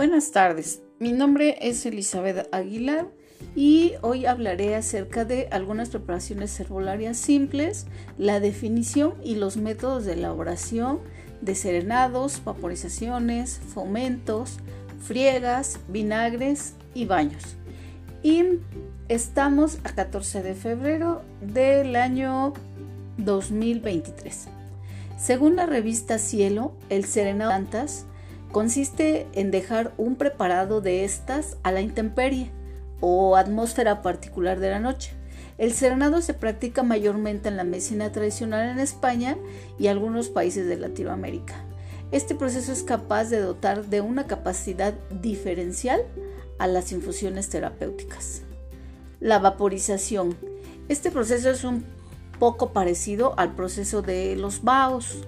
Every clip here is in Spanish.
Buenas tardes, mi nombre es Elizabeth Aguilar y hoy hablaré acerca de algunas preparaciones herbolarias simples, la definición y los métodos de elaboración de serenados, vaporizaciones, fomentos, friegas, vinagres y baños. Y estamos a 14 de febrero del año 2023. Según la revista Cielo, el serenado de plantas consiste en dejar un preparado de estas a la intemperie o atmósfera particular de la noche. El serenado se practica mayormente en la medicina tradicional en España y algunos países de Latinoamérica. Este proceso es capaz de dotar de una capacidad diferencial a las infusiones terapéuticas. La vaporización. Este proceso es un poco parecido al proceso de los baos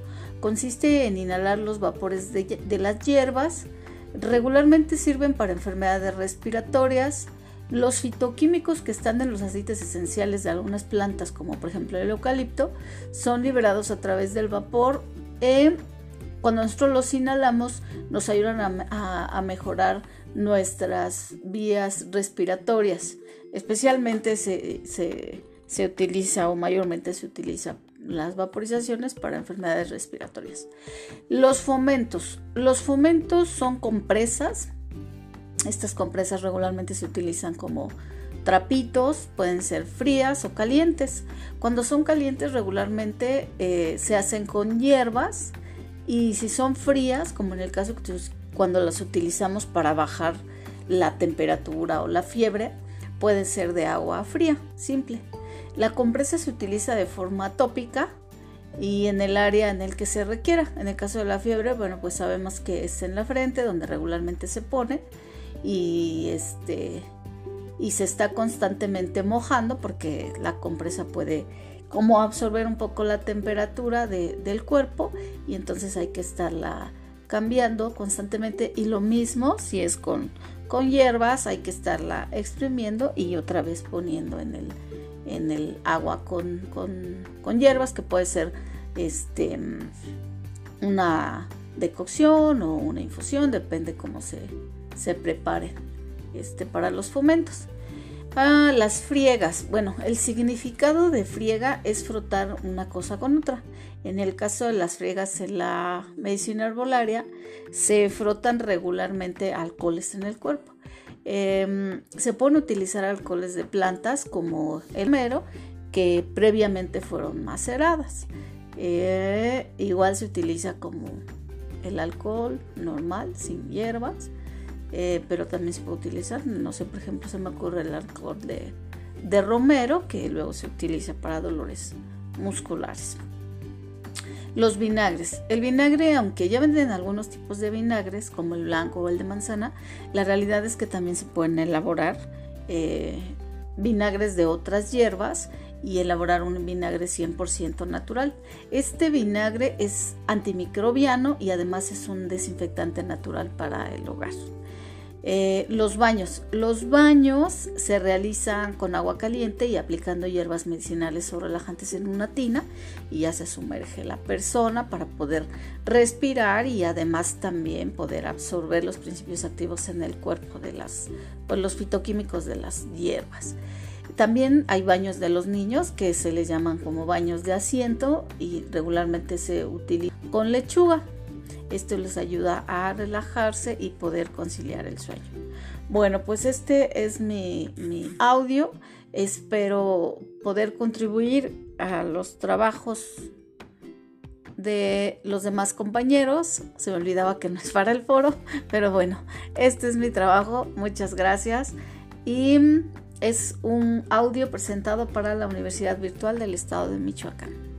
Consiste en inhalar los vapores de, las hierbas. Regularmente sirven para enfermedades respiratorias. Los fitoquímicos que están en los aceites esenciales de algunas plantas, como por ejemplo el eucalipto, son liberados a través del vapor. Eh, cuando nosotros los inhalamos, nos ayudan a, mejorar nuestras vías respiratorias. Especialmente se, se utiliza o mayormente se utiliza las vaporizaciones para enfermedades respiratorias. Los fomentos. Los fomentos son compresas. Estas compresas regularmente se utilizan como trapitos, pueden ser frías o calientes. Cuando son calientes regularmente eh, se hacen con hierbas y si son frías, como en el caso cuando las utilizamos para bajar la temperatura o la fiebre, pueden ser de agua fría, simple. La compresa se utiliza de forma tópica y en el área en el que se requiera. En el caso de la fiebre, bueno, pues sabemos que es en la frente donde regularmente se pone y este y se está constantemente mojando porque la compresa puede como absorber un poco la temperatura del cuerpo y entonces hay que estarla cambiando constantemente y lo mismo si es con, con hierbas hay que estarla exprimiendo y otra vez poniendo en el, en el agua con, con, hierbas, que puede ser este, una decocción o una infusión, depende cómo se, se prepare este, para los fomentos. Ah, las friegas. Bueno, el significado de friega es frotar una cosa con otra. En el caso de las friegas en la medicina herbolaria, se frotan regularmente alcoholes en el cuerpo. Em, se pueden utilizar alcoholes de plantas como el mero que previamente fueron maceradas. Eh, igual se utiliza como el alcohol normal, sin hierbas, eh, pero también se puede utilizar, no sé, por ejemplo, se me ocurre el alcohol de, de romero que luego se utiliza para dolores musculares. Los vinagres. El vinagre, aunque ya venden algunos tipos de vinagres, como el blanco o el de manzana, la realidad es que también se pueden elaborar eh, vinagres de otras hierbas y elaborar un vinagre 100% natural. Este vinagre es antimicrobiano y además es un desinfectante natural para el hogar. Eh, los baños. Los baños se realizan con agua caliente y aplicando hierbas medicinales o relajantes en una tina y ya se sumerge la persona para poder respirar y además también poder absorber los principios activos en el cuerpo de las, pues, los fitoquímicos de las hierbas. También hay baños de los niños que se les llaman como baños de asiento y regularmente se utilizan con lechuga esto les ayuda a relajarse y poder conciliar el sueño. Bueno, pues este es mi, audio. Espero poder contribuir a los trabajos de los demás compañeros. Se me olvidaba que no es para el foro, pero bueno, este es mi trabajo. Muchas gracias. Y es un audio presentado para la Universidad Virtual del Estado de Michoacán.